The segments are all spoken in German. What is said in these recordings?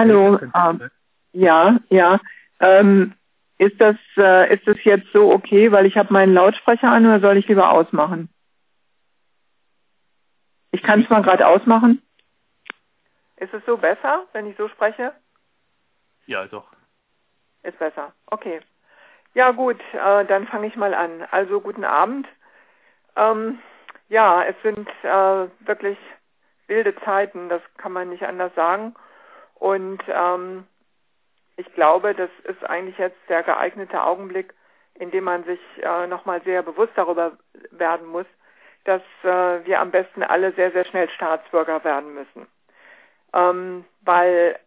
Hallo. Ähm, ja, ja. Ähm, ist das äh, ist das jetzt so okay, weil ich habe meinen Lautsprecher an oder soll ich lieber ausmachen? Ich kann es mal gerade ausmachen. Ist es so besser, wenn ich so spreche? Ja, doch. Ist besser. Okay. Ja gut, äh, dann fange ich mal an. Also guten Abend. Ähm, ja, es sind äh, wirklich wilde Zeiten, das kann man nicht anders sagen. Und ähm, ich glaube, das ist eigentlich jetzt der geeignete Augenblick, in dem man sich äh, nochmal sehr bewusst darüber werden muss, dass äh, wir am besten alle sehr, sehr schnell Staatsbürger werden müssen. Ähm, weil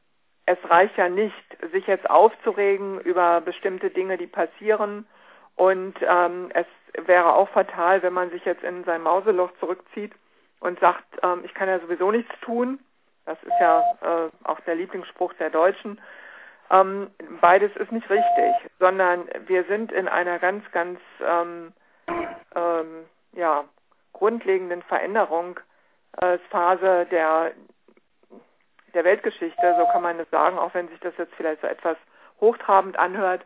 es reicht ja nicht, sich jetzt aufzuregen über bestimmte Dinge, die passieren. Und ähm, es wäre auch fatal, wenn man sich jetzt in sein Mauseloch zurückzieht und sagt, ähm, ich kann ja sowieso nichts tun. Das ist ja äh, auch der Lieblingsspruch der Deutschen. Ähm, beides ist nicht richtig, sondern wir sind in einer ganz, ganz ähm, ähm, ja, grundlegenden Veränderungsphase der, der Weltgeschichte, so kann man es sagen, auch wenn sich das jetzt vielleicht so etwas hochtrabend anhört.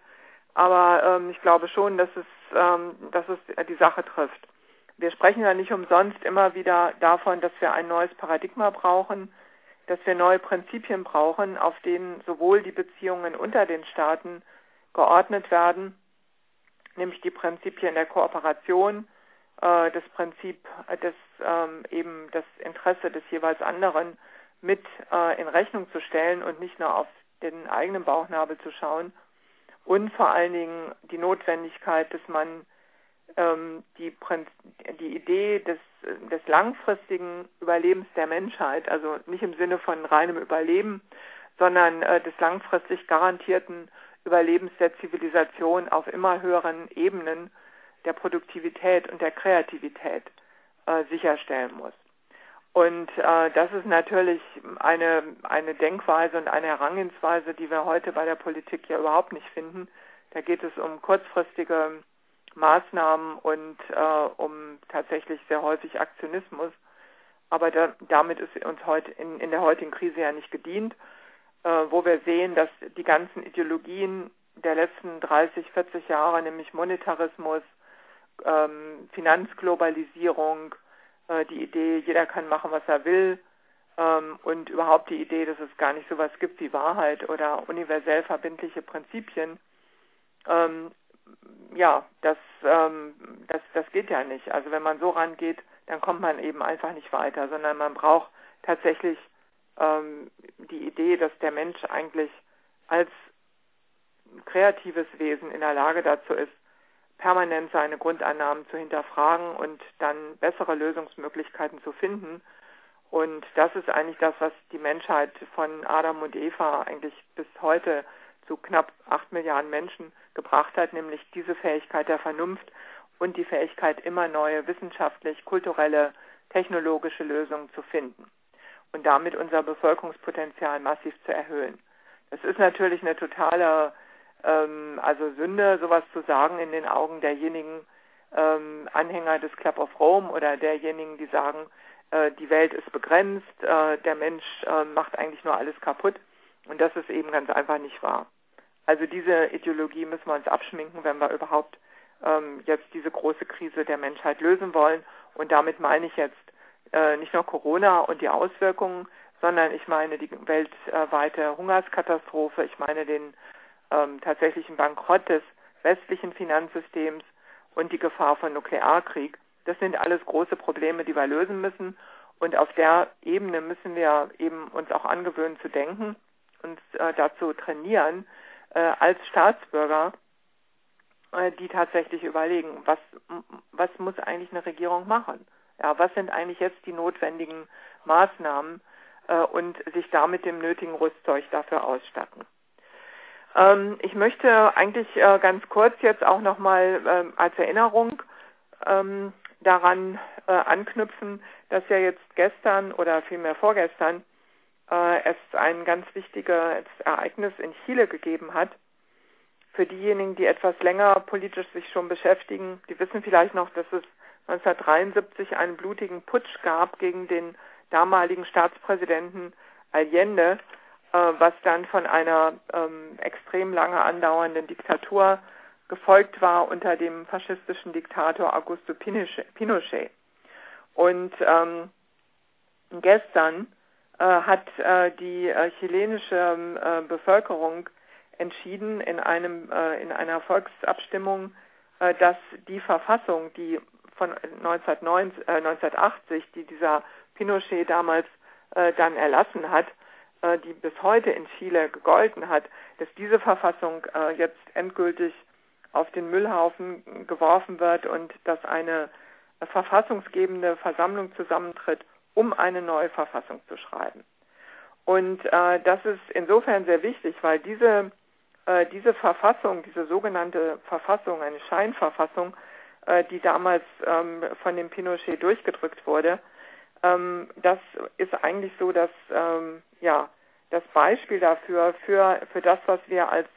Aber ähm, ich glaube schon, dass es, ähm, dass es die Sache trifft. Wir sprechen ja nicht umsonst immer wieder davon, dass wir ein neues Paradigma brauchen, dass wir neue Prinzipien brauchen, auf denen sowohl die Beziehungen unter den Staaten geordnet werden, nämlich die Prinzipien der Kooperation, äh, das Prinzip des ähm, eben das Interesse des jeweils anderen mit äh, in Rechnung zu stellen und nicht nur auf den eigenen Bauchnabel zu schauen. Und vor allen Dingen die Notwendigkeit, dass man die, die Idee des, des langfristigen Überlebens der Menschheit, also nicht im Sinne von reinem Überleben, sondern äh, des langfristig garantierten Überlebens der Zivilisation auf immer höheren Ebenen der Produktivität und der Kreativität äh, sicherstellen muss. Und äh, das ist natürlich eine, eine Denkweise und eine Herangehensweise, die wir heute bei der Politik ja überhaupt nicht finden. Da geht es um kurzfristige Maßnahmen und äh, um tatsächlich sehr häufig Aktionismus. Aber da, damit ist uns heute in, in der heutigen Krise ja nicht gedient, äh, wo wir sehen, dass die ganzen Ideologien der letzten 30, 40 Jahre, nämlich Monetarismus, ähm, Finanzglobalisierung, äh, die Idee, jeder kann machen, was er will, ähm, und überhaupt die Idee, dass es gar nicht so was gibt wie Wahrheit oder universell verbindliche Prinzipien, ähm, ja, das, ähm, das, das geht ja nicht. Also wenn man so rangeht, dann kommt man eben einfach nicht weiter, sondern man braucht tatsächlich ähm, die Idee, dass der Mensch eigentlich als kreatives Wesen in der Lage dazu ist, permanent seine Grundannahmen zu hinterfragen und dann bessere Lösungsmöglichkeiten zu finden. Und das ist eigentlich das, was die Menschheit von Adam und Eva eigentlich bis heute zu knapp acht Milliarden Menschen gebracht hat, nämlich diese Fähigkeit der Vernunft und die Fähigkeit, immer neue wissenschaftlich, kulturelle, technologische Lösungen zu finden und damit unser Bevölkerungspotenzial massiv zu erhöhen. Das ist natürlich eine totale ähm, also Sünde, sowas zu sagen in den Augen derjenigen ähm, Anhänger des Club of Rome oder derjenigen, die sagen, äh, die Welt ist begrenzt, äh, der Mensch äh, macht eigentlich nur alles kaputt. Und das ist eben ganz einfach nicht wahr. Also diese Ideologie müssen wir uns abschminken, wenn wir überhaupt ähm, jetzt diese große Krise der Menschheit lösen wollen. Und damit meine ich jetzt äh, nicht nur Corona und die Auswirkungen, sondern ich meine die weltweite Hungerskatastrophe, ich meine den ähm, tatsächlichen Bankrott des westlichen Finanzsystems und die Gefahr von Nuklearkrieg. Das sind alles große Probleme, die wir lösen müssen. Und auf der Ebene müssen wir eben uns auch angewöhnen zu denken, uns äh, dazu trainieren, äh, als Staatsbürger, äh, die tatsächlich überlegen, was, was muss eigentlich eine Regierung machen? Ja, was sind eigentlich jetzt die notwendigen Maßnahmen äh, und sich damit dem nötigen Rüstzeug dafür ausstatten? Ähm, ich möchte eigentlich äh, ganz kurz jetzt auch nochmal ähm, als Erinnerung ähm, daran äh, anknüpfen, dass ja jetzt gestern oder vielmehr vorgestern äh, es ein ganz wichtiges Ereignis in Chile gegeben hat. Für diejenigen, die etwas länger politisch sich schon beschäftigen, die wissen vielleicht noch, dass es 1973 einen blutigen Putsch gab gegen den damaligen Staatspräsidenten Allende, äh, was dann von einer ähm, extrem lange andauernden Diktatur gefolgt war unter dem faschistischen Diktator Augusto Pinochet. Und ähm, gestern hat äh, die äh, chilenische äh, Bevölkerung entschieden in einem äh, in einer Volksabstimmung, äh, dass die Verfassung, die von 1990, 1980, die dieser Pinochet damals dann erlassen hat, die bis heute in Chile gegolten hat, dass diese Verfassung jetzt endgültig auf den Müllhaufen geworfen wird und dass eine verfassungsgebende Versammlung zusammentritt, um eine neue Verfassung zu schreiben. Und äh, das ist insofern sehr wichtig, weil diese, äh, diese Verfassung, diese sogenannte Verfassung, eine Scheinverfassung, äh, die damals ähm, von dem Pinochet durchgedrückt wurde, ähm, das ist eigentlich so, dass ähm, ja das Beispiel dafür für für das, was wir als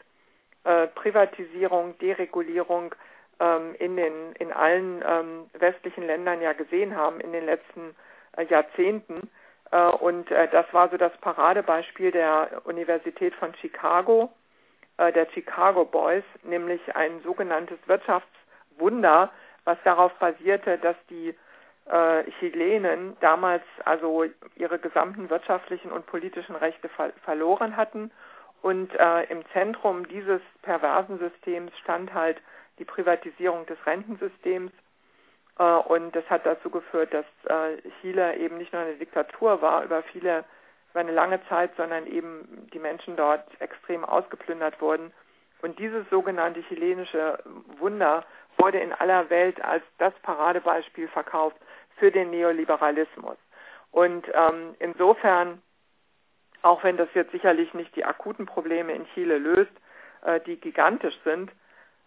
äh, Privatisierung, Deregulierung ähm, in den in allen ähm, westlichen Ländern ja gesehen haben in den letzten äh, Jahrzehnten. Äh, und äh, das war so das Paradebeispiel der Universität von Chicago, äh, der Chicago Boys, nämlich ein sogenanntes Wirtschaftswunder, was darauf basierte, dass die äh, Chilenen damals also ihre gesamten wirtschaftlichen und politischen Rechte ver verloren hatten und äh, im Zentrum dieses perversen Systems stand halt die Privatisierung des Rentensystems. Äh, und das hat dazu geführt, dass äh, Chile eben nicht nur eine Diktatur war über viele, über eine lange Zeit, sondern eben die Menschen dort extrem ausgeplündert wurden. Und dieses sogenannte chilenische Wunder wurde in aller Welt als das Paradebeispiel verkauft für den Neoliberalismus. Und ähm, insofern auch wenn das jetzt sicherlich nicht die akuten Probleme in Chile löst, äh, die gigantisch sind,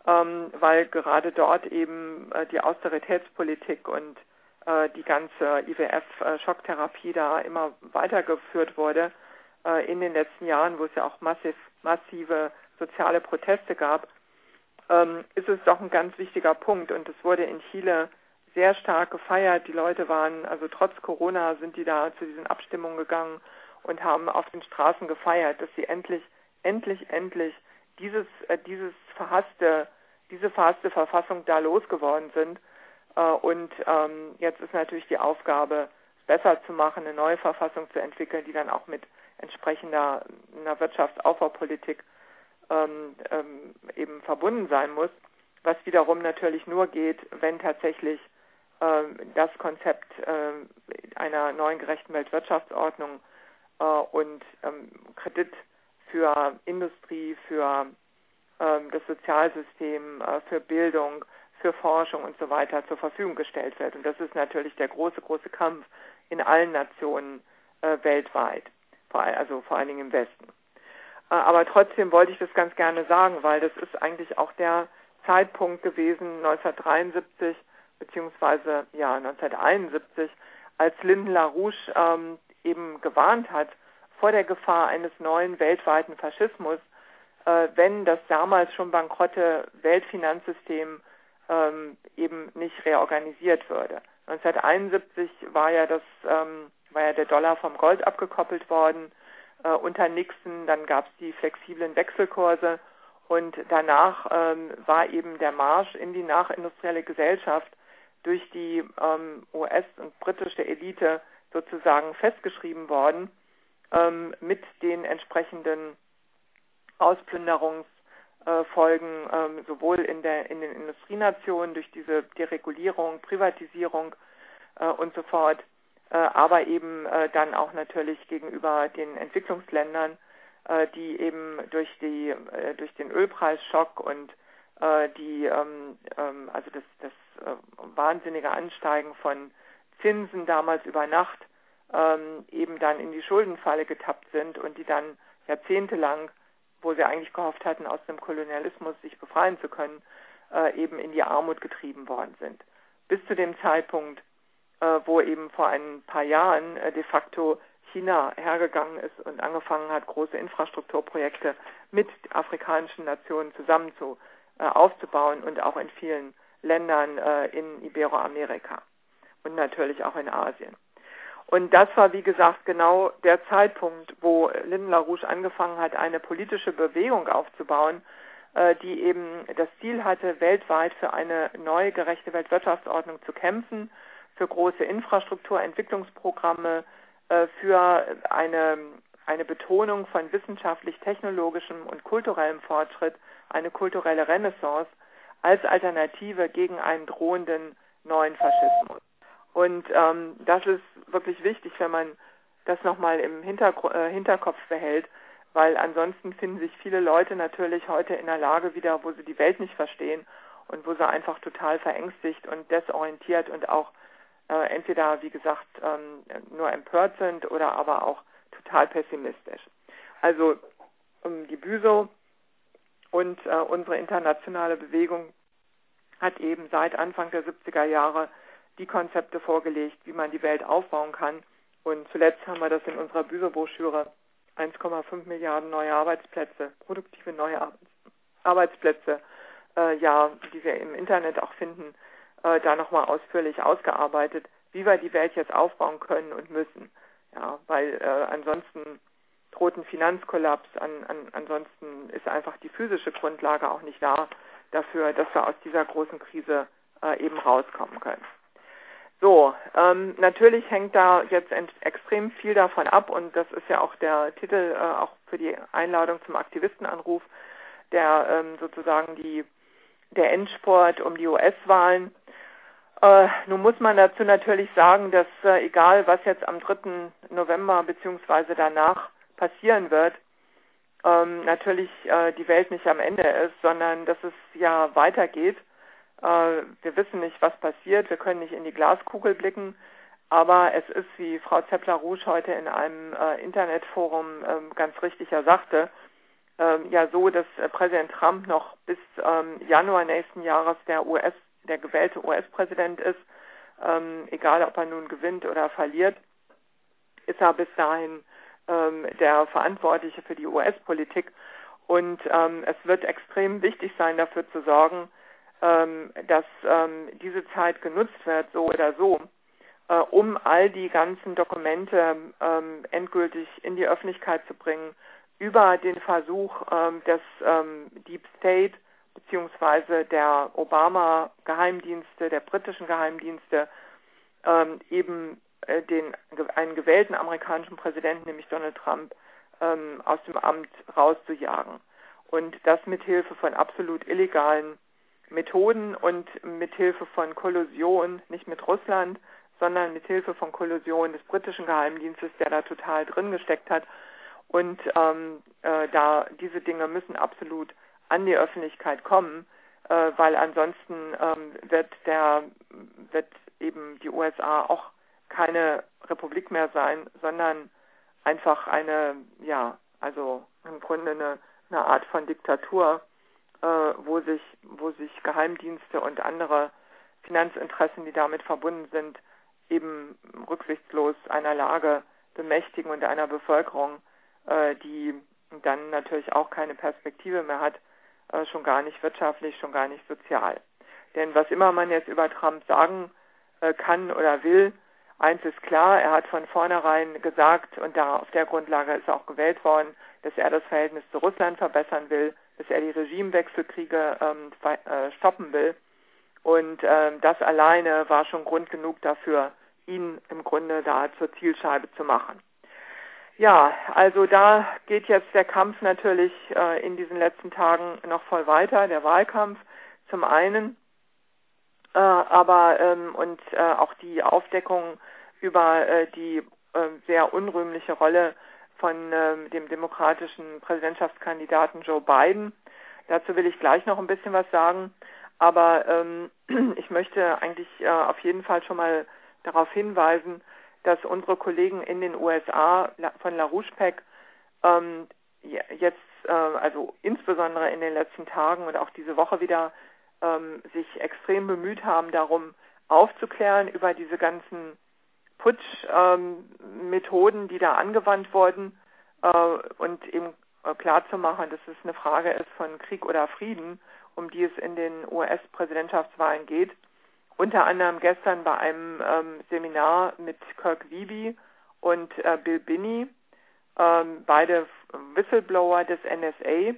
ähm, weil gerade dort eben äh, die Austeritätspolitik und äh, die ganze IWF-Schocktherapie äh, da immer weitergeführt wurde äh, in den letzten Jahren, wo es ja auch massiv, massive soziale Proteste gab, ähm, ist es doch ein ganz wichtiger Punkt und es wurde in Chile sehr stark gefeiert. Die Leute waren, also trotz Corona sind die da zu diesen Abstimmungen gegangen und haben auf den Straßen gefeiert, dass sie endlich, endlich, endlich dieses, äh, dieses verhasste, diese verhasste Verfassung da losgeworden sind. Äh, und ähm, jetzt ist natürlich die Aufgabe, es besser zu machen, eine neue Verfassung zu entwickeln, die dann auch mit entsprechender einer Wirtschaftsaufbaupolitik ähm, ähm, eben verbunden sein muss, was wiederum natürlich nur geht, wenn tatsächlich ähm, das Konzept äh, einer neuen gerechten Weltwirtschaftsordnung äh, und ähm, Kredit für Industrie, für ähm, das Sozialsystem, äh, für Bildung, für Forschung und so weiter zur Verfügung gestellt wird. Und das ist natürlich der große, große Kampf in allen Nationen äh, weltweit, vor, also vor allen Dingen im Westen. Äh, aber trotzdem wollte ich das ganz gerne sagen, weil das ist eigentlich auch der Zeitpunkt gewesen, 1973 beziehungsweise ja 1971, als Lyndon LaRouche ähm, eben gewarnt hat vor der Gefahr eines neuen weltweiten Faschismus, äh, wenn das damals schon bankrotte Weltfinanzsystem ähm, eben nicht reorganisiert würde. 1971 war ja das ähm, war ja der Dollar vom Gold abgekoppelt worden äh, unter Nixon, dann gab es die flexiblen Wechselkurse und danach ähm, war eben der Marsch in die nachindustrielle Gesellschaft durch die ähm, US- und britische Elite sozusagen festgeschrieben worden mit den entsprechenden Ausplünderungsfolgen ähm, sowohl in, der, in den Industrienationen durch diese Deregulierung, Privatisierung äh, und so fort, äh, aber eben äh, dann auch natürlich gegenüber den Entwicklungsländern, äh, die eben durch die äh, durch den Ölpreisschock und äh, die ähm, ähm, also das, das wahnsinnige Ansteigen von Zinsen damals über Nacht ähm, eben dann in die Schuldenfalle getappt sind und die dann jahrzehntelang, wo sie eigentlich gehofft hatten, aus dem Kolonialismus sich befreien zu können, äh, eben in die Armut getrieben worden sind. Bis zu dem Zeitpunkt, äh, wo eben vor ein paar Jahren äh, de facto China hergegangen ist und angefangen hat, große Infrastrukturprojekte mit afrikanischen Nationen zusammen zu, äh, aufzubauen und auch in vielen Ländern äh, in Iberoamerika und natürlich auch in Asien. Und das war, wie gesagt, genau der Zeitpunkt, wo Lyndon LaRouche angefangen hat, eine politische Bewegung aufzubauen, äh, die eben das Ziel hatte, weltweit für eine neue gerechte Weltwirtschaftsordnung zu kämpfen, für große Infrastrukturentwicklungsprogramme, äh, für eine, eine Betonung von wissenschaftlich-technologischem und kulturellem Fortschritt, eine kulturelle Renaissance als Alternative gegen einen drohenden neuen Faschismus. Und ähm, das ist wirklich wichtig, wenn man das nochmal im Hintergr äh, Hinterkopf behält, weil ansonsten finden sich viele Leute natürlich heute in der Lage wieder, wo sie die Welt nicht verstehen und wo sie einfach total verängstigt und desorientiert und auch äh, entweder, wie gesagt, ähm, nur empört sind oder aber auch total pessimistisch. Also um, die Büso und äh, unsere internationale Bewegung hat eben seit Anfang der 70er Jahre die Konzepte vorgelegt, wie man die Welt aufbauen kann. Und zuletzt haben wir das in unserer Büso-Broschüre 1,5 Milliarden neue Arbeitsplätze, produktive neue Arbeitsplätze, äh, ja, die wir im Internet auch finden, äh, da nochmal ausführlich ausgearbeitet, wie wir die Welt jetzt aufbauen können und müssen. Ja, weil äh, ansonsten droht ein Finanzkollaps, an, an, ansonsten ist einfach die physische Grundlage auch nicht da dafür, dass wir aus dieser großen Krise äh, eben rauskommen können. So, ähm, natürlich hängt da jetzt extrem viel davon ab und das ist ja auch der Titel äh, auch für die Einladung zum Aktivistenanruf, der ähm, sozusagen die der Endsport um die US-Wahlen. Äh, nun muss man dazu natürlich sagen, dass äh, egal was jetzt am 3. November beziehungsweise danach passieren wird, ähm, natürlich äh, die Welt nicht am Ende ist, sondern dass es ja weitergeht wir wissen nicht, was passiert. Wir können nicht in die Glaskugel blicken. Aber es ist, wie Frau Zeppler-Rouge heute in einem äh, Internetforum äh, ganz richtig ja sagte, ähm, ja so, dass äh, Präsident Trump noch bis ähm, Januar nächsten Jahres der US, der gewählte US-Präsident ist, ähm, egal ob er nun gewinnt oder verliert, ist er bis dahin ähm, der Verantwortliche für die US-Politik. Und ähm, es wird extrem wichtig sein, dafür zu sorgen, ähm, dass ähm, diese Zeit genutzt wird, so oder so, äh, um all die ganzen Dokumente ähm, endgültig in die Öffentlichkeit zu bringen, über den Versuch ähm, des ähm, Deep State beziehungsweise der Obama-Geheimdienste, der britischen Geheimdienste, ähm, eben äh, den einen gewählten amerikanischen Präsidenten, nämlich Donald Trump, aus dem Amt rauszujagen. Und das mit Hilfe von absolut illegalen Methoden und mithilfe von Kollusion, nicht mit Russland, sondern mithilfe von Kollusion des britischen Geheimdienstes, der da total drin gesteckt hat. Und ähm, äh, da diese Dinge müssen absolut an die Öffentlichkeit kommen, äh, weil ansonsten ähm, wird der wird eben die USA auch keine Republik mehr sein, sondern einfach eine ja also im Grunde eine, eine Art von Diktatur wo sich, wo sich Geheimdienste und andere Finanzinteressen, die damit verbunden sind, eben rücksichtslos einer Lage bemächtigen und einer Bevölkerung, äh, die dann natürlich auch keine Perspektive mehr hat, äh, schon gar nicht wirtschaftlich, schon gar nicht sozial. Denn was immer man jetzt über Trump sagen äh, kann oder will, eins ist klar, er hat von vornherein gesagt, und da auf der Grundlage ist auch gewählt worden, dass er das Verhältnis zu Russland verbessern will dass er die Regimewechselkriege ähm, äh, stoppen will. Und ähm, das alleine war schon Grund genug dafür, ihn im Grunde da zur Zielscheibe zu machen. Ja, also da geht jetzt der Kampf natürlich äh, in diesen letzten Tagen noch voll weiter, der Wahlkampf zum einen, äh, aber ähm, und äh, auch die Aufdeckung über äh, die äh, sehr unrühmliche Rolle von ähm, dem demokratischen Präsidentschaftskandidaten Joe Biden. Dazu will ich gleich noch ein bisschen was sagen. Aber ähm, ich möchte eigentlich äh, auf jeden Fall schon mal darauf hinweisen, dass unsere Kollegen in den USA von LaRouche PEC ähm, jetzt, äh, also insbesondere in den letzten Tagen und auch diese Woche wieder, ähm, sich extrem bemüht haben, darum aufzuklären über diese ganzen Putschmethoden, ähm, die da angewandt wurden äh, und eben äh, klarzumachen, dass es eine Frage ist von Krieg oder Frieden, um die es in den US-Präsidentschaftswahlen geht. Unter anderem gestern bei einem ähm, Seminar mit Kirk Wiebe und äh, Bill Binney, ähm, beide Whistleblower des NSA,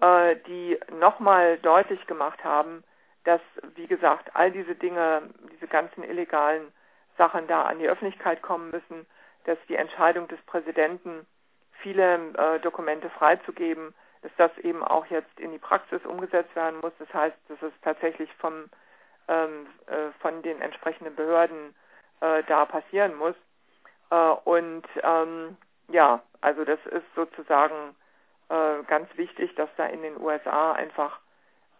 äh, die nochmal deutlich gemacht haben, dass, wie gesagt, all diese Dinge, diese ganzen illegalen Sachen da an die Öffentlichkeit kommen müssen, dass die Entscheidung des Präsidenten, viele äh, Dokumente freizugeben, dass das eben auch jetzt in die Praxis umgesetzt werden muss. Das heißt, dass es tatsächlich vom, ähm, äh, von den entsprechenden Behörden äh, da passieren muss. Äh, und ähm, ja, also das ist sozusagen äh, ganz wichtig, dass da in den USA einfach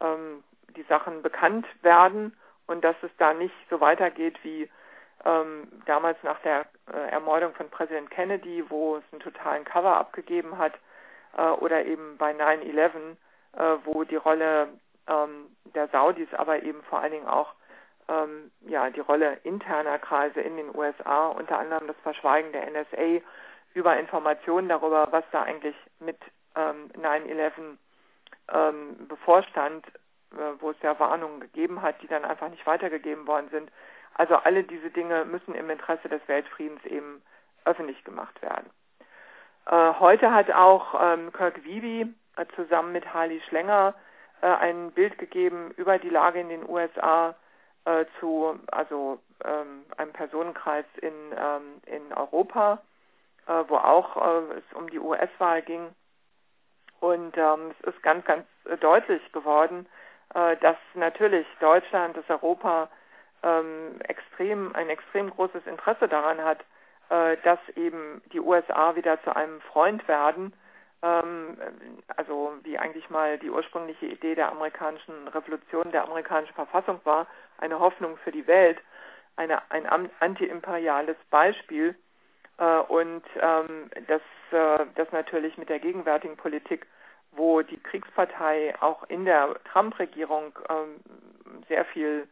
ähm, die Sachen bekannt werden und dass es da nicht so weitergeht wie ähm, damals nach der äh, Ermordung von Präsident Kennedy, wo es einen totalen Cover abgegeben hat, äh, oder eben bei 9-11, äh, wo die Rolle ähm, der Saudis, aber eben vor allen Dingen auch ähm, ja, die Rolle interner Kreise in den USA, unter anderem das Verschweigen der NSA über Informationen darüber, was da eigentlich mit ähm, 9-11 ähm, bevorstand, äh, wo es ja Warnungen gegeben hat, die dann einfach nicht weitergegeben worden sind. Also alle diese Dinge müssen im Interesse des Weltfriedens eben öffentlich gemacht werden. Äh, heute hat auch ähm, Kirk Wiebe äh, zusammen mit Harley Schlenger äh, ein Bild gegeben über die Lage in den USA äh, zu also ähm, einem Personenkreis in, ähm, in Europa, äh, wo auch äh, es um die US-Wahl ging. Und ähm, es ist ganz, ganz deutlich geworden, dass natürlich Deutschland, das Europa ähm, extrem, ein extrem großes Interesse daran hat, äh, dass eben die USA wieder zu einem Freund werden, ähm, also wie eigentlich mal die ursprüngliche Idee der amerikanischen Revolution, der amerikanischen Verfassung war, eine Hoffnung für die Welt, eine, ein antiimperiales Beispiel. Äh, und ähm, das, äh, das natürlich mit der gegenwärtigen Politik, wo die Kriegspartei auch in der Trump-Regierung ähm, sehr viel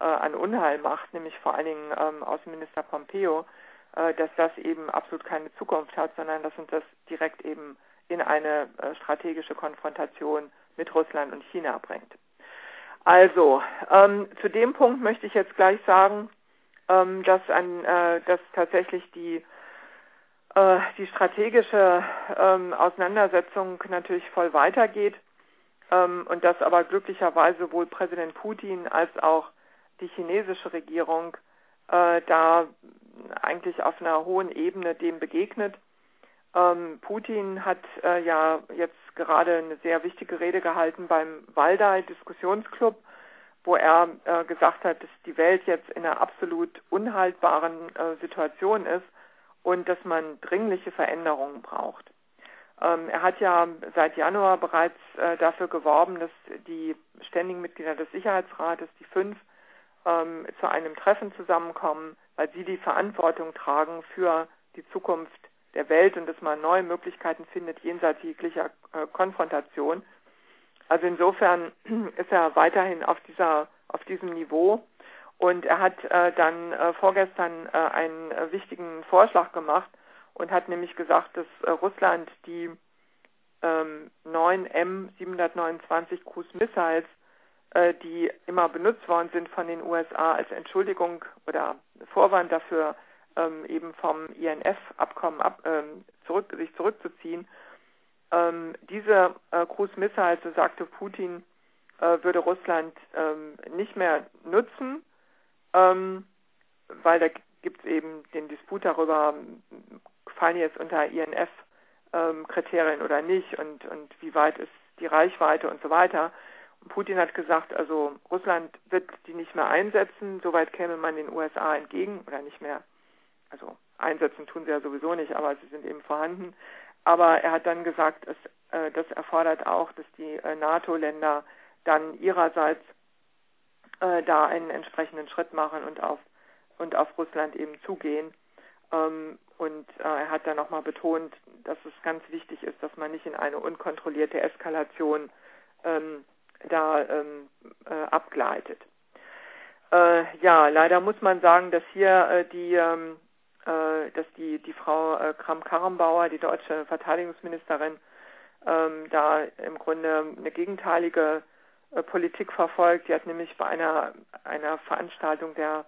äh, an Unheil macht, nämlich vor allen Dingen ähm, Außenminister Pompeo, äh, dass das eben absolut keine Zukunft hat, sondern dass uns das direkt eben in eine äh, strategische Konfrontation mit Russland und China bringt. Also, ähm, zu dem Punkt möchte ich jetzt gleich sagen, ähm, dass, an, äh, dass tatsächlich die, äh, die strategische ähm, Auseinandersetzung natürlich voll weitergeht ähm, und dass aber glücklicherweise sowohl Präsident Putin als auch die chinesische Regierung äh, da eigentlich auf einer hohen Ebene dem begegnet. Ähm, Putin hat äh, ja jetzt gerade eine sehr wichtige Rede gehalten beim Waldai-Diskussionsclub, wo er äh, gesagt hat, dass die Welt jetzt in einer absolut unhaltbaren äh, Situation ist und dass man dringliche Veränderungen braucht. Ähm, er hat ja seit Januar bereits äh, dafür geworben, dass die ständigen Mitglieder des Sicherheitsrates, die fünf, ähm, zu einem Treffen zusammenkommen, weil sie die Verantwortung tragen für die Zukunft der Welt und dass man neue Möglichkeiten findet jenseits jeglicher äh, Konfrontation. Also insofern ist er weiterhin auf dieser auf diesem Niveau und er hat äh, dann äh, vorgestern äh, einen äh, wichtigen Vorschlag gemacht und hat nämlich gesagt, dass äh, Russland die ähm, 9 M729 Cruise Missiles die immer benutzt worden sind von den USA als Entschuldigung oder Vorwand dafür, ähm, eben vom INF-Abkommen ab, ähm, zurück, sich zurückzuziehen. Ähm, diese äh, Cruise Missiles, so sagte Putin, äh, würde Russland ähm, nicht mehr nutzen, ähm, weil da gibt es eben den Disput darüber, fallen jetzt unter INF-Kriterien ähm, oder nicht und, und wie weit ist die Reichweite und so weiter. Putin hat gesagt, also Russland wird die nicht mehr einsetzen, soweit käme man den USA entgegen oder nicht mehr. Also einsetzen tun sie ja sowieso nicht, aber sie sind eben vorhanden. Aber er hat dann gesagt, es, äh, das erfordert auch, dass die äh, NATO-Länder dann ihrerseits äh, da einen entsprechenden Schritt machen und auf und auf Russland eben zugehen. Ähm, und äh, er hat dann nochmal betont, dass es ganz wichtig ist, dass man nicht in eine unkontrollierte Eskalation ähm, da ähm, äh, abgleitet. Äh, ja, leider muss man sagen, dass hier äh, die, ähm, äh, dass die, die Frau äh, Kram-Karrenbauer, die deutsche Verteidigungsministerin, ähm, da im Grunde eine gegenteilige äh, Politik verfolgt. Die hat nämlich bei einer, einer Veranstaltung der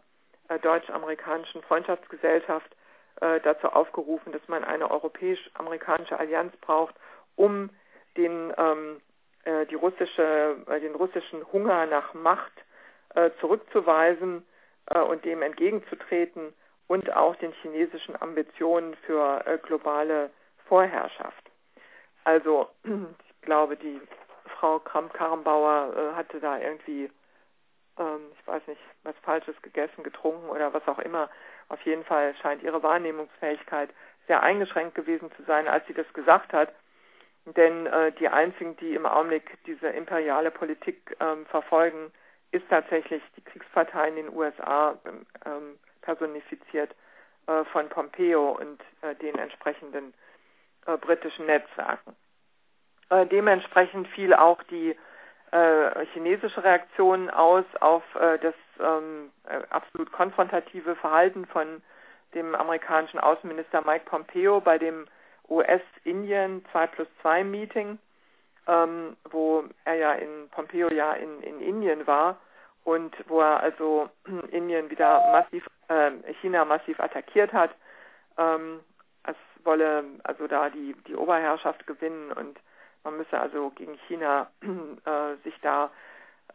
deutsch-amerikanischen Freundschaftsgesellschaft dazu aufgerufen, dass man eine europäisch-amerikanische Allianz braucht, um den, ähm, äh, die russische, äh, den russischen Hunger nach Macht äh, zurückzuweisen äh, und dem entgegenzutreten und auch den chinesischen Ambitionen für äh, globale Vorherrschaft. Also ich glaube, die Frau Kramp-Karrenbauer äh, hatte da irgendwie, ähm, ich weiß nicht, was Falsches gegessen, getrunken oder was auch immer. Auf jeden Fall scheint ihre Wahrnehmungsfähigkeit sehr eingeschränkt gewesen zu sein, als sie das gesagt hat. Denn äh, die einzigen, die im Augenblick diese imperiale Politik ähm, verfolgen, ist tatsächlich die Kriegspartei in den USA ähm, personifiziert äh, von Pompeo und äh, den entsprechenden äh, britischen Netzwerken. Äh, dementsprechend fiel auch die äh, chinesische Reaktion aus auf äh, das ähm, absolut konfrontative Verhalten von dem amerikanischen Außenminister Mike Pompeo bei dem US-Indien 2 plus 2 Meeting, ähm, wo er ja in Pompeo ja in, in Indien war und wo er also Indien wieder massiv, äh, China massiv attackiert hat. Ähm, es wolle also da die, die Oberherrschaft gewinnen und man müsse also gegen China äh, sich da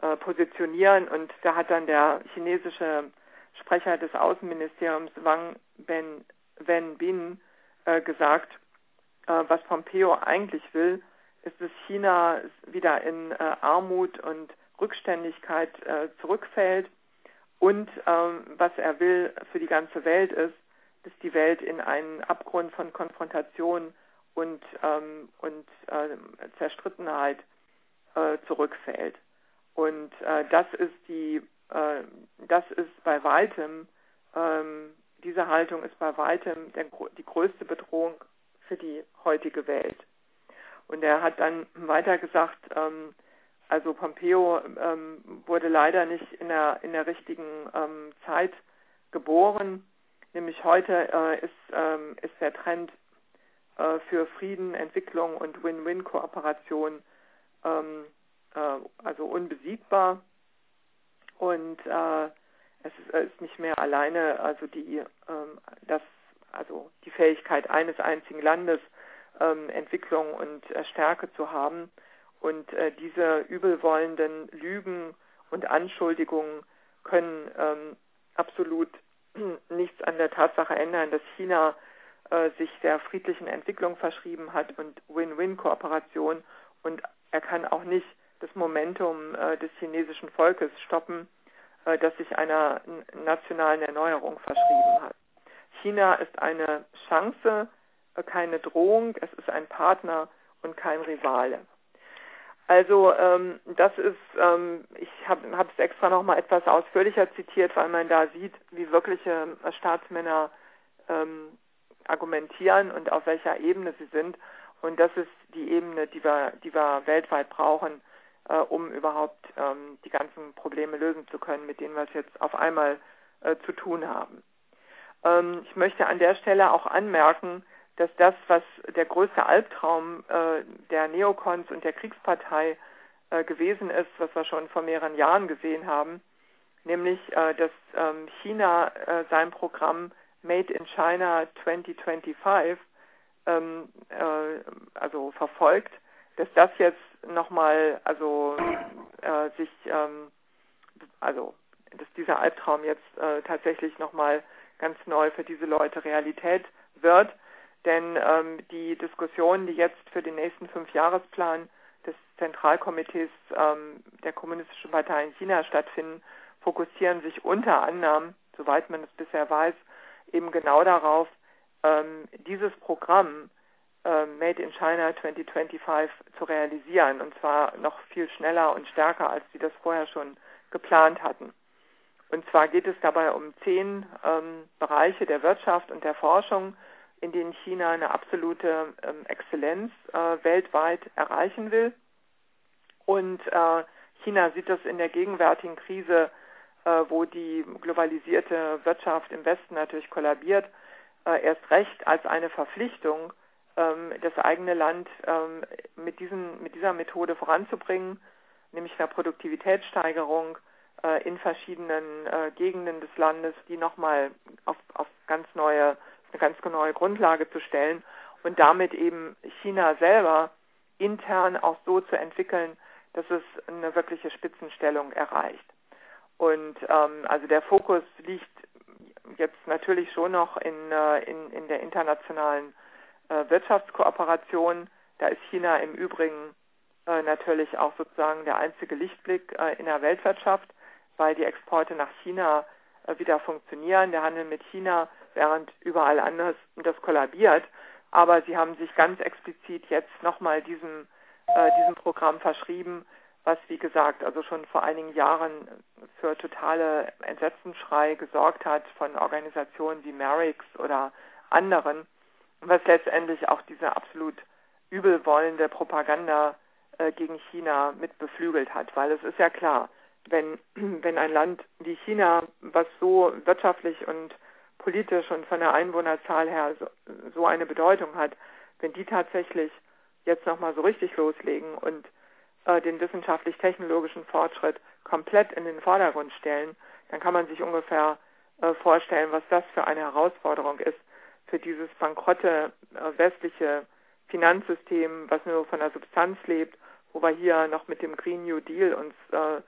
äh, positionieren. Und da hat dann der chinesische Sprecher des Außenministeriums Wang Ben, Wenbin äh, gesagt, äh, was Pompeo eigentlich will, ist, dass China wieder in äh, Armut und Rückständigkeit äh, zurückfällt. Und ähm, was er will für die ganze Welt ist, dass die Welt in einen Abgrund von Konfrontation und, ähm, und äh, Zerstrittenheit äh, zurückfällt. Und äh, das ist die, äh, das ist bei weitem, ähm, diese Haltung ist bei weitem der, die größte Bedrohung für die heutige Welt. Und er hat dann weiter gesagt, ähm, also Pompeo ähm, wurde leider nicht in der, in der richtigen ähm, Zeit geboren. Nämlich heute äh, ist, ähm, ist der Trend äh, für Frieden, Entwicklung und Win-Win-Kooperation ähm, äh, also unbesiegbar und äh, es ist, ist, nicht mehr alleine also die ähm, das also die Fähigkeit eines einzigen Landes ähm, Entwicklung und äh, Stärke zu haben und äh, diese übelwollenden Lügen und Anschuldigungen können ähm, absolut nichts an der Tatsache ändern, dass China äh, sich der friedlichen Entwicklung verschrieben hat und Win-Win-Kooperation und er kann auch nicht das Momentum äh, des chinesischen Volkes stoppen, äh, das sich einer nationalen Erneuerung verschrieben hat. China ist eine Chance, äh, keine Drohung, es ist ein Partner und kein Rivale. Also ähm, das ist, ähm, ich habe es extra noch mal etwas ausführlicher zitiert, weil man da sieht, wie wirkliche äh, Staatsmänner ähm, argumentieren und auf welcher Ebene sie sind. Und das ist die Ebene, die wir, die wir weltweit brauchen, äh, um überhaupt ähm, die ganzen Probleme lösen zu können, mit denen wir es jetzt auf einmal äh, zu tun haben. Ähm, ich möchte an der Stelle auch anmerken, dass das, was der größte Albtraum äh, der Neokons und der Kriegspartei äh, gewesen ist, was wir schon vor mehreren Jahren gesehen haben, nämlich äh, dass ähm, China äh, sein Programm Made in China 2025 ähm, äh, also verfolgt, dass das jetzt nochmal also äh, sich ähm, also dass dieser Albtraum jetzt tatsächlich nochmal ganz neu für diese Leute Realität wird. Denn ähm, die Diskussionen, die jetzt für den nächsten Fünfjahresplan des Zentralkomitees ähm, der Kommunistischen Partei in China stattfinden, fokussieren sich unter anderem, soweit man es bisher weiß, eben genau darauf, ähm, dieses Programm äh, Made in China 2025 zu realisieren und zwar noch viel schneller und stärker, als sie das vorher schon geplant hatten. Und zwar geht es dabei um zehn ähm, Bereiche der Wirtschaft und der Forschung, in denen China eine absolute ähm, Exzellenz äh, weltweit erreichen will. Und äh, China sieht das in der gegenwärtigen Krise äh, wo die globalisierte Wirtschaft im Westen natürlich kollabiert, äh, erst recht als eine Verpflichtung, ähm, das eigene Land ähm, mit, diesen, mit dieser Methode voranzubringen, nämlich einer Produktivitätssteigerung in verschiedenen äh, Gegenden des Landes, die nochmal auf, auf ganz neue, eine ganz neue Grundlage zu stellen und damit eben China selber intern auch so zu entwickeln, dass es eine wirkliche Spitzenstellung erreicht. Und ähm, also der Fokus liegt jetzt natürlich schon noch in, äh, in, in der internationalen äh, Wirtschaftskooperation. Da ist China im Übrigen äh, natürlich auch sozusagen der einzige Lichtblick äh, in der Weltwirtschaft, weil die Exporte nach China äh, wieder funktionieren. Der Handel mit China, während überall anders das kollabiert. Aber sie haben sich ganz explizit jetzt nochmal diesem, äh, diesem Programm verschrieben, was wie gesagt also schon vor einigen Jahren für totale Entsetzensschrei gesorgt hat von Organisationen wie Merix oder anderen, was letztendlich auch diese absolut übelwollende Propaganda äh, gegen China mit beflügelt hat, weil es ist ja klar, wenn, wenn ein Land wie China, was so wirtschaftlich und politisch und von der Einwohnerzahl her so, so eine Bedeutung hat, wenn die tatsächlich jetzt nochmal so richtig loslegen und äh, den wissenschaftlich-technologischen Fortschritt komplett in den Vordergrund stellen, dann kann man sich ungefähr äh, vorstellen, was das für eine Herausforderung ist für dieses bankrotte äh, westliche Finanzsystem, was nur von der Substanz lebt, wo wir hier noch mit dem Green New Deal uns äh,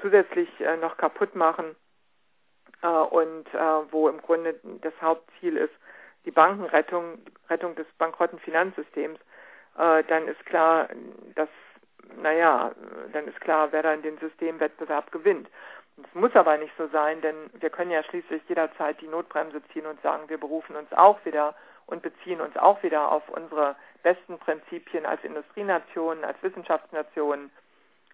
zusätzlich äh, noch kaputt machen äh, und äh, wo im Grunde das Hauptziel ist, die Bankenrettung, Rettung des bankrotten Finanzsystems, dann ist klar, dass naja, dann ist klar, wer dann den Systemwettbewerb gewinnt. Es muss aber nicht so sein, denn wir können ja schließlich jederzeit die Notbremse ziehen und sagen, wir berufen uns auch wieder und beziehen uns auch wieder auf unsere besten Prinzipien als Industrienation, als Wissenschaftsnation,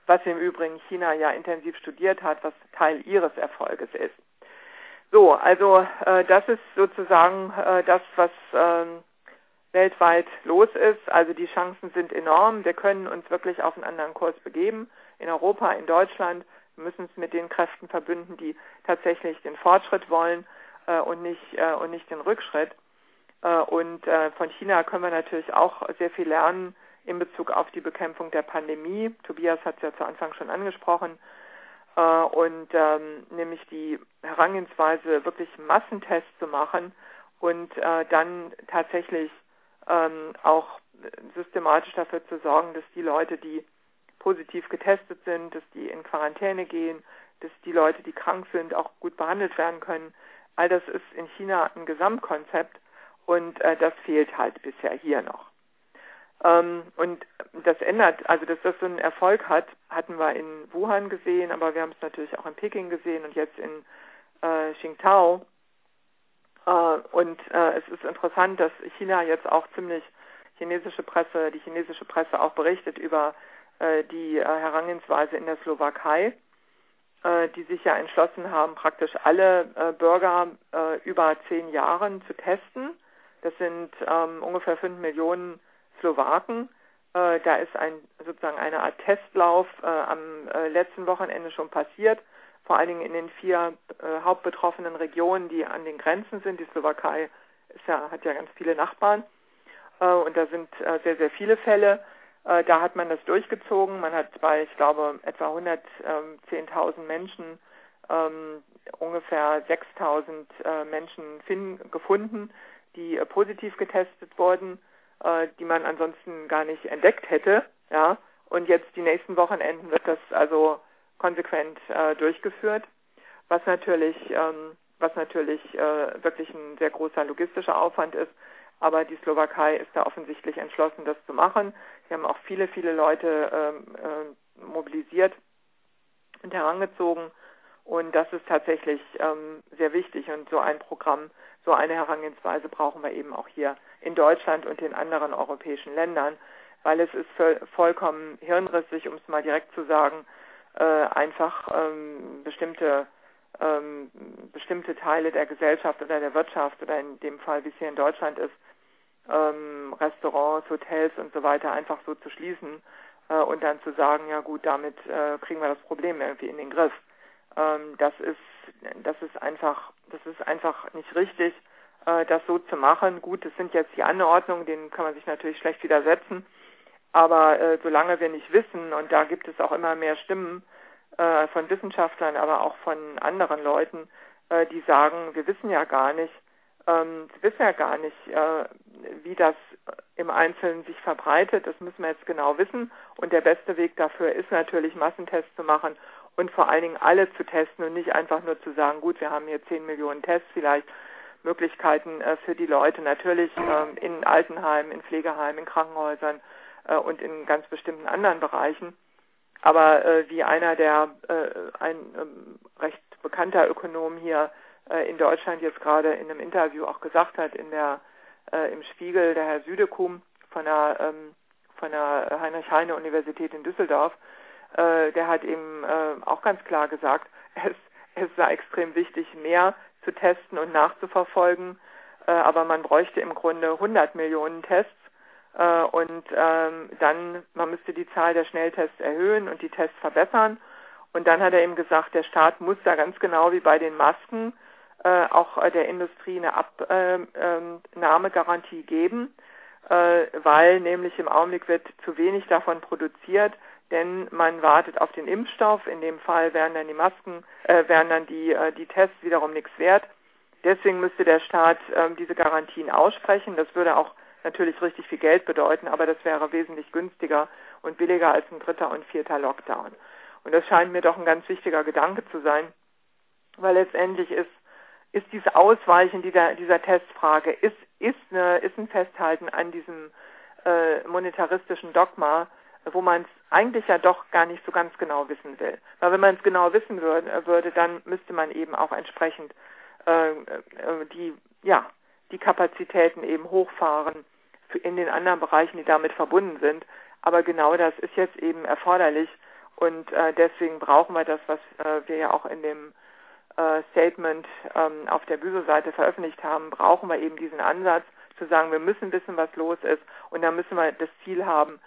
was im Übrigen China ja intensiv studiert hat, was Teil ihres Erfolges ist. So, also äh, das ist sozusagen äh, das, was äh, weltweit los ist. Also die Chancen sind enorm. Wir können uns wirklich auf einen anderen Kurs begeben. In Europa, in Deutschland. Wir müssen es mit den Kräften verbünden, die tatsächlich den Fortschritt wollen äh, und nicht äh, und nicht den Rückschritt. Äh, und äh, von China können wir natürlich auch sehr viel lernen in Bezug auf die Bekämpfung der Pandemie. Tobias hat es ja zu Anfang schon angesprochen. Äh, und ähm, nämlich die Herangehensweise, wirklich Massentests zu machen und äh, dann tatsächlich ähm, auch systematisch dafür zu sorgen, dass die Leute, die positiv getestet sind, dass die in Quarantäne gehen, dass die Leute, die krank sind, auch gut behandelt werden können. All das ist in China ein Gesamtkonzept und äh, das fehlt halt bisher hier noch. Ähm, und das ändert, also dass das so einen Erfolg hat, hatten wir in Wuhan gesehen, aber wir haben es natürlich auch in Peking gesehen und jetzt in äh, Qingdao. Äh, und äh, es ist interessant, dass China jetzt auch ziemlich chinesische Presse, die chinesische Presse auch berichtet über äh, die äh, Herangehensweise in der Slowakei, äh, die sich ja entschlossen haben, praktisch alle äh, Bürger äh, über zehn Jahren zu testen. Das sind ähm, ungefähr fünf Millionen Slowaken. Äh, da ist ein sozusagen eine Art Testlauf äh, am äh, letzten Wochenende schon passiert vor allen Dingen in den vier hauptbetroffenen Regionen, die an den Grenzen sind. Die Slowakei ja, hat ja ganz viele Nachbarn und da sind sehr, sehr viele Fälle. Da hat man das durchgezogen. Man hat bei, ich glaube, etwa 110.000 Menschen ähm, ungefähr 6.000 äh, Menschen finden, gefunden, die positiv getestet wurden, äh, die man ansonsten gar nicht entdeckt hätte. Ja, und jetzt die nächsten Wochenenden wird das also konsequent äh, durchgeführt, was natürlich, ähm, was natürlich äh, wirklich ein sehr großer logistischer Aufwand ist. Aber die Slowakei ist da offensichtlich entschlossen, das zu machen. Sie haben auch viele, viele Leute ähm, äh, mobilisiert und herangezogen. Und das ist tatsächlich ähm, sehr wichtig. Und so ein Programm, so eine Herangehensweise brauchen wir eben auch hier in Deutschland und in anderen europäischen Ländern, weil es ist vollkommen hirnrissig, um es mal direkt zu sagen, äh, einfach ähm, bestimmte ähm, bestimmte Teile der Gesellschaft oder der Wirtschaft oder in dem Fall, wie es hier in Deutschland ist, ähm, Restaurants, Hotels und so weiter einfach so zu schließen äh, und dann zu sagen, ja gut, damit äh, kriegen wir das Problem irgendwie in den Griff. Ähm, das ist das ist einfach das ist einfach nicht richtig, äh, das so zu machen. Gut, das sind jetzt die Anordnungen, denen kann man sich natürlich schlecht widersetzen. Aber äh, solange wir nicht wissen, und da gibt es auch immer mehr Stimmen äh, von Wissenschaftlern, aber auch von anderen Leuten, äh, die sagen, wir wissen ja gar nicht, ähm, wir wissen ja gar nicht, äh, wie das im Einzelnen sich verbreitet. Das müssen wir jetzt genau wissen. Und der beste Weg dafür ist natürlich, Massentests zu machen und vor allen Dingen alle zu testen und nicht einfach nur zu sagen, gut, wir haben hier 10 Millionen Tests, vielleicht Möglichkeiten äh, für die Leute, natürlich ähm, in Altenheimen, in Pflegeheimen, in Krankenhäusern äh, und in ganz bestimmten anderen Bereichen. Aber äh, wie einer der, äh, ein ähm, recht bekannter Ökonom hier äh, in Deutschland jetzt gerade in einem Interview auch gesagt hat, in der, äh, im Spiegel, der Herr Südekum von der, ähm, von der Heinrich-Heine-Universität in Düsseldorf, der hat eben auch ganz klar gesagt, es, es sei extrem wichtig, mehr zu testen und nachzuverfolgen, äh, aber man bräuchte im Grunde 100 Millionen Tests. Äh, und ähm, dann, man müsste die Zahl der Schnelltests erhöhen und die Tests verbessern. Und dann hat er eben gesagt, der Staat muss da ganz genau wie bei den Masken äh, auch der Industrie eine Abnahmegarantie geben, äh, weil nämlich im Augenblick wird zu wenig davon produziert, denn man wartet auf den Impfstoff. In dem Fall wären dann die Masken, äh, wären dann die, äh, die Tests wiederum nichts wert. Deswegen müsste der Staat äh, diese Garantien aussprechen. Das würde auch natürlich richtig viel Geld bedeuten, aber das wäre wesentlich günstiger und billiger als ein dritter und vierter Lockdown. Und das scheint mir doch ein ganz wichtiger Gedanke zu sein, weil letztendlich ist, ist dieses Ausweichen dieser, dieser Testfrage, ist, ist, eine, ist ein Festhalten an diesem äh, monetaristischen Dogma, wo man es eigentlich ja doch gar nicht so ganz genau wissen will. Weil wenn man es genau wissen würde, würde, dann müsste man eben auch entsprechend äh, äh, die, ja, die Kapazitäten eben hochfahren in den anderen Bereichen, die damit verbunden sind. Aber genau das ist jetzt eben erforderlich und äh, deswegen brauchen wir das, was äh, wir ja auch in dem äh, Statement ähm, auf der Büso-Seite veröffentlicht haben, brauchen wir eben diesen Ansatz zu sagen, wir müssen wissen, was los ist und dann müssen wir das Ziel haben,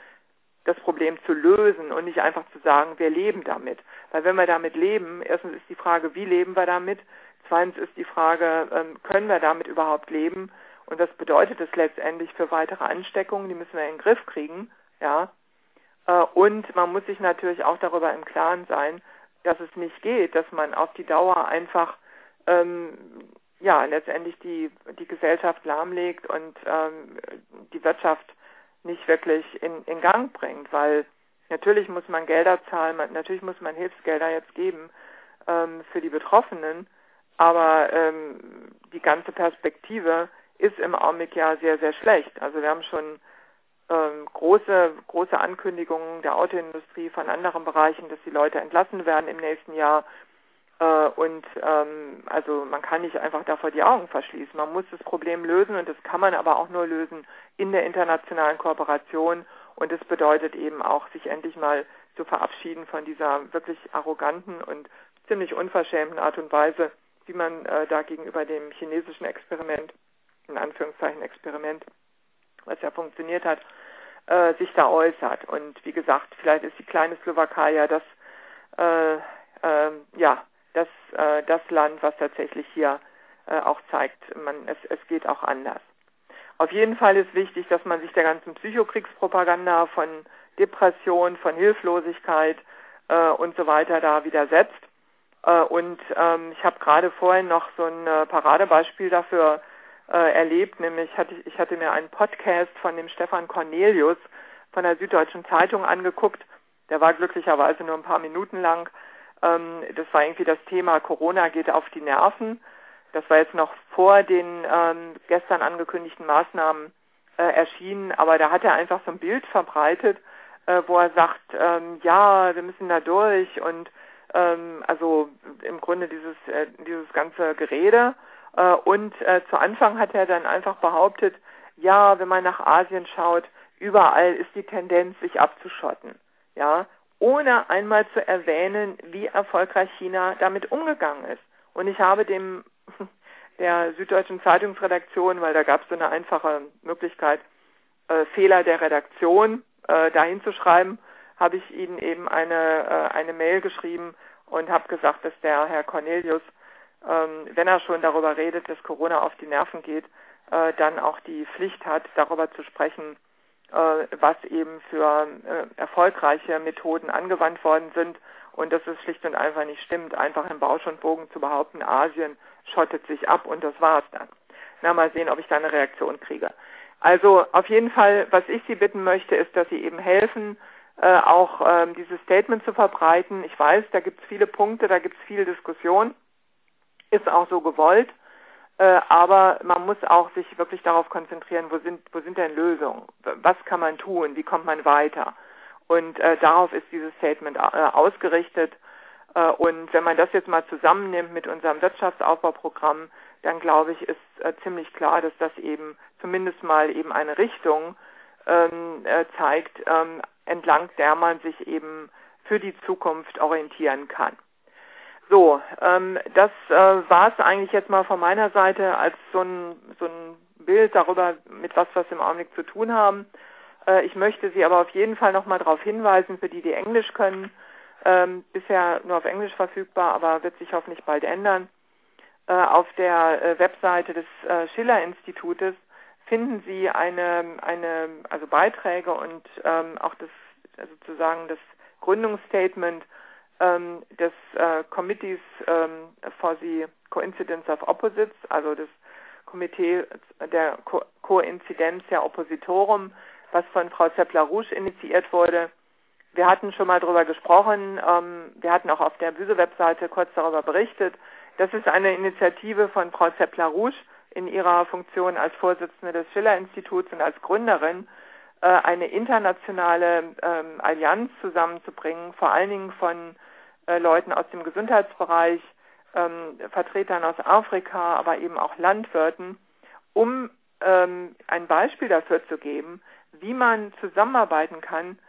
das Problem zu lösen und nicht einfach zu sagen, wir leben damit. Weil wenn wir damit leben, erstens ist die Frage, wie leben wir damit? Zweitens ist die Frage, ähm, können wir damit überhaupt leben? Und was bedeutet es letztendlich für weitere Ansteckungen? Die müssen wir in den Griff kriegen, ja. Äh, und man muss sich natürlich auch darüber im Klaren sein, dass es nicht geht, dass man auf die Dauer einfach ähm, ja letztendlich die die Gesellschaft lahmlegt und ähm, die Wirtschaft nicht wirklich in, in Gang bringt, weil natürlich muss man Gelder zahlen, man, natürlich muss man Hilfsgelder jetzt geben ähm, für die Betroffenen, aber ähm, die ganze Perspektive ist im Augenblick ja sehr, sehr schlecht. Also wir haben schon ähm, große, große Ankündigungen der Autoindustrie von anderen Bereichen, dass die Leute entlassen werden im nächsten Jahr. Äh, und ähm, also man kann nicht einfach davor die Augen verschließen. Man muss das Problem lösen und das kann man aber auch nur lösen in der internationalen Kooperation. Und das bedeutet eben auch, sich endlich mal zu verabschieden von dieser wirklich arroganten und ziemlich unverschämten Art und Weise, wie man äh, da gegenüber dem chinesischen Experiment in Anführungszeichen Experiment, was ja funktioniert hat, äh, sich da äußert. Und wie gesagt, vielleicht ist die kleine Slowakei ja das, äh, äh, ja, das, äh, das Land, was tatsächlich hier äh, auch zeigt, man, es, es geht auch anders. Auf jeden Fall ist wichtig, dass man sich der ganzen Psychokriegspropaganda von Depression, von Hilflosigkeit äh, und so weiter da widersetzt. Äh, und ähm, ich habe gerade vorhin noch so ein äh, Paradebeispiel dafür äh, erlebt, nämlich hatte ich, ich hatte mir einen Podcast von dem Stefan Cornelius von der Süddeutschen Zeitung angeguckt. Der war glücklicherweise nur ein paar Minuten lang. Ähm, das war irgendwie das Thema Corona geht auf die Nerven. Das war jetzt noch vor den ähm, gestern angekündigten Maßnahmen äh, erschienen, aber da hat er einfach so ein Bild verbreitet, äh, wo er sagt, ähm, ja, wir müssen da durch und ähm, also im Grunde dieses äh, dieses ganze Gerede äh, und äh, zu Anfang hat er dann einfach behauptet, ja, wenn man nach Asien schaut, überall ist die Tendenz, sich abzuschotten. Ja, ohne einmal zu erwähnen, wie erfolgreich China damit umgegangen ist. Und ich habe dem der Süddeutschen Zeitungsredaktion, weil da gab es so eine einfache Möglichkeit, äh, Fehler der Redaktion äh, dahin zu schreiben, habe ich ihnen eben eine, äh, eine Mail geschrieben und habe gesagt, dass der Herr Cornelius ähm, wenn er schon darüber redet, dass Corona auf die Nerven geht, äh, dann auch die Pflicht hat, darüber zu sprechen, was eben für äh, erfolgreiche Methoden angewandt worden sind und dass es schlicht und einfach nicht stimmt, einfach im Bausch und Bogen zu behaupten, Asien schottet sich ab und das war's dann. Na, mal sehen, ob ich da eine Reaktion kriege. Also auf jeden Fall, was ich Sie bitten möchte, ist, dass Sie eben helfen, äh, auch ähm, dieses Statement zu verbreiten. Ich weiß, da gibt es viele Punkte, da gibt es viel Diskussion, ist auch so gewollt, äh, aber man muss auch sich wirklich darauf konzentrieren, wo sind, wo sind denn Lösungen? Was kann man tun? Wie kommt man weiter? Und äh, darauf ist dieses Statement äh, ausgerichtet. Äh, und wenn man das jetzt mal zusammennimmt mit unserem Wirtschaftsaufbauprogramm, dann glaube ich, ist äh, ziemlich klar, dass das eben zumindest mal eben eine Richtung ähm, äh, zeigt, ähm, entlang der man sich eben für die Zukunft orientieren kann. So, ähm, das äh, war es eigentlich jetzt mal von meiner Seite als so ein, so ein Bild darüber, mit was wir im Augenblick zu tun haben. Äh, ich möchte Sie aber auf jeden Fall nochmal darauf hinweisen, für die, die Englisch können, ähm, bisher nur auf Englisch verfügbar, aber wird sich hoffentlich bald ändern. Äh, auf der äh, Webseite des äh, Schiller-Institutes finden Sie eine, eine, also Beiträge und ähm, auch das sozusagen das Gründungsstatement ähm, des äh, Committees ähm, for the Coincidence of Opposites, also des Komitee der Ko Koinzidenz der Oppositorum, was von Frau Zeppler-Rouge initiiert wurde. Wir hatten schon mal darüber gesprochen, ähm, wir hatten auch auf der Büse-Webseite kurz darüber berichtet. Das ist eine Initiative von Frau Zeppler-Rouge in ihrer Funktion als Vorsitzende des Schiller-Instituts und als Gründerin, äh, eine internationale ähm, Allianz zusammenzubringen, vor allen Dingen von äh, Leuten aus dem Gesundheitsbereich, ähm, Vertretern aus Afrika, aber eben auch Landwirten, um ähm, ein Beispiel dafür zu geben, wie man zusammenarbeiten kann,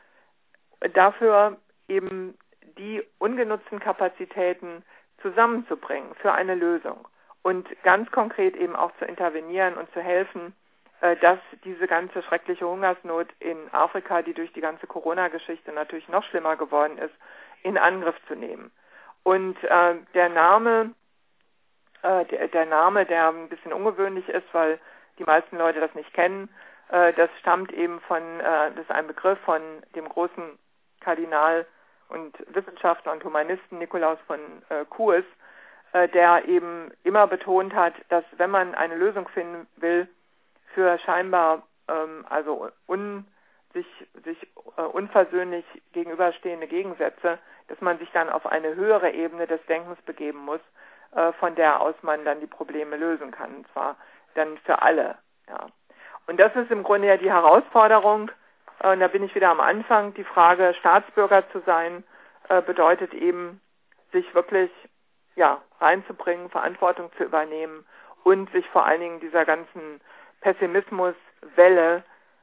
dafür eben die ungenutzten Kapazitäten zusammenzubringen für eine Lösung und ganz konkret eben auch zu intervenieren und zu helfen, äh, dass diese ganze schreckliche Hungersnot in Afrika, die durch die ganze Corona-Geschichte natürlich noch schlimmer geworden ist, in Angriff zu nehmen. Und äh, der Name, äh, der, der, Name, der ein bisschen ungewöhnlich ist, weil die meisten Leute das nicht kennen, äh, das stammt eben von, äh, das ist ein Begriff von dem großen Kardinal und Wissenschaftler und Humanisten Nikolaus von äh, Kues, äh, der eben immer betont hat, dass wenn man eine Lösung finden will für scheinbar ähm, also un, sich, sich äh, unversöhnlich gegenüberstehende Gegensätze, dass man sich dann auf eine höhere Ebene des Denkens begeben muss, äh, von der aus man dann die Probleme lösen kann, und zwar dann für alle. Ja. Und das ist im Grunde ja die Herausforderung, äh, und da bin ich wieder am Anfang, die Frage, Staatsbürger zu sein, äh, bedeutet eben, sich wirklich ja, reinzubringen, Verantwortung zu übernehmen und sich vor allen Dingen dieser ganzen Pessimismuswelle,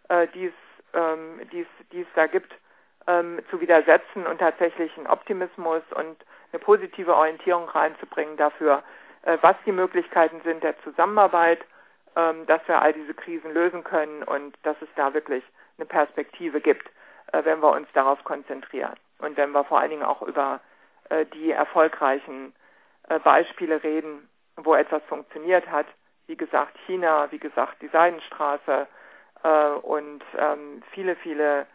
äh, die es ähm, die es da gibt, ähm, zu widersetzen und tatsächlich einen Optimismus und eine positive Orientierung reinzubringen dafür, äh, was die Möglichkeiten sind der Zusammenarbeit, ähm, dass wir all diese Krisen lösen können und dass es da wirklich eine Perspektive gibt, äh, wenn wir uns darauf konzentrieren und wenn wir vor allen Dingen auch über äh, die erfolgreichen äh, Beispiele reden, wo etwas funktioniert hat. Wie gesagt, China, wie gesagt, die Seidenstraße äh, und ähm, viele, viele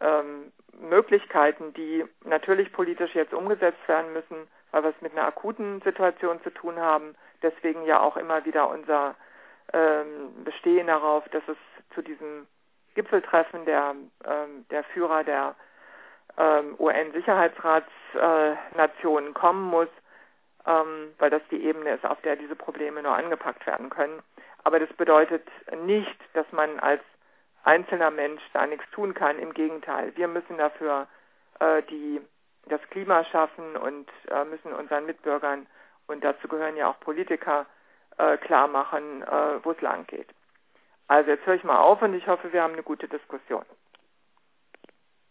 ähm, Möglichkeiten, die natürlich politisch jetzt umgesetzt werden müssen, weil wir es mit einer akuten Situation zu tun haben. Deswegen ja auch immer wieder unser ähm, Bestehen darauf, dass es zu diesem Gipfeltreffen der, ähm, der Führer der ähm, UN-Sicherheitsratsnationen äh, kommen muss, ähm, weil das die Ebene ist, auf der diese Probleme nur angepackt werden können. Aber das bedeutet nicht, dass man als einzelner Mensch da nichts tun kann. Im Gegenteil, wir müssen dafür äh, die, das Klima schaffen und äh, müssen unseren Mitbürgern, und dazu gehören ja auch Politiker, äh, klar machen, äh, wo es lang geht. Also jetzt höre ich mal auf und ich hoffe, wir haben eine gute Diskussion.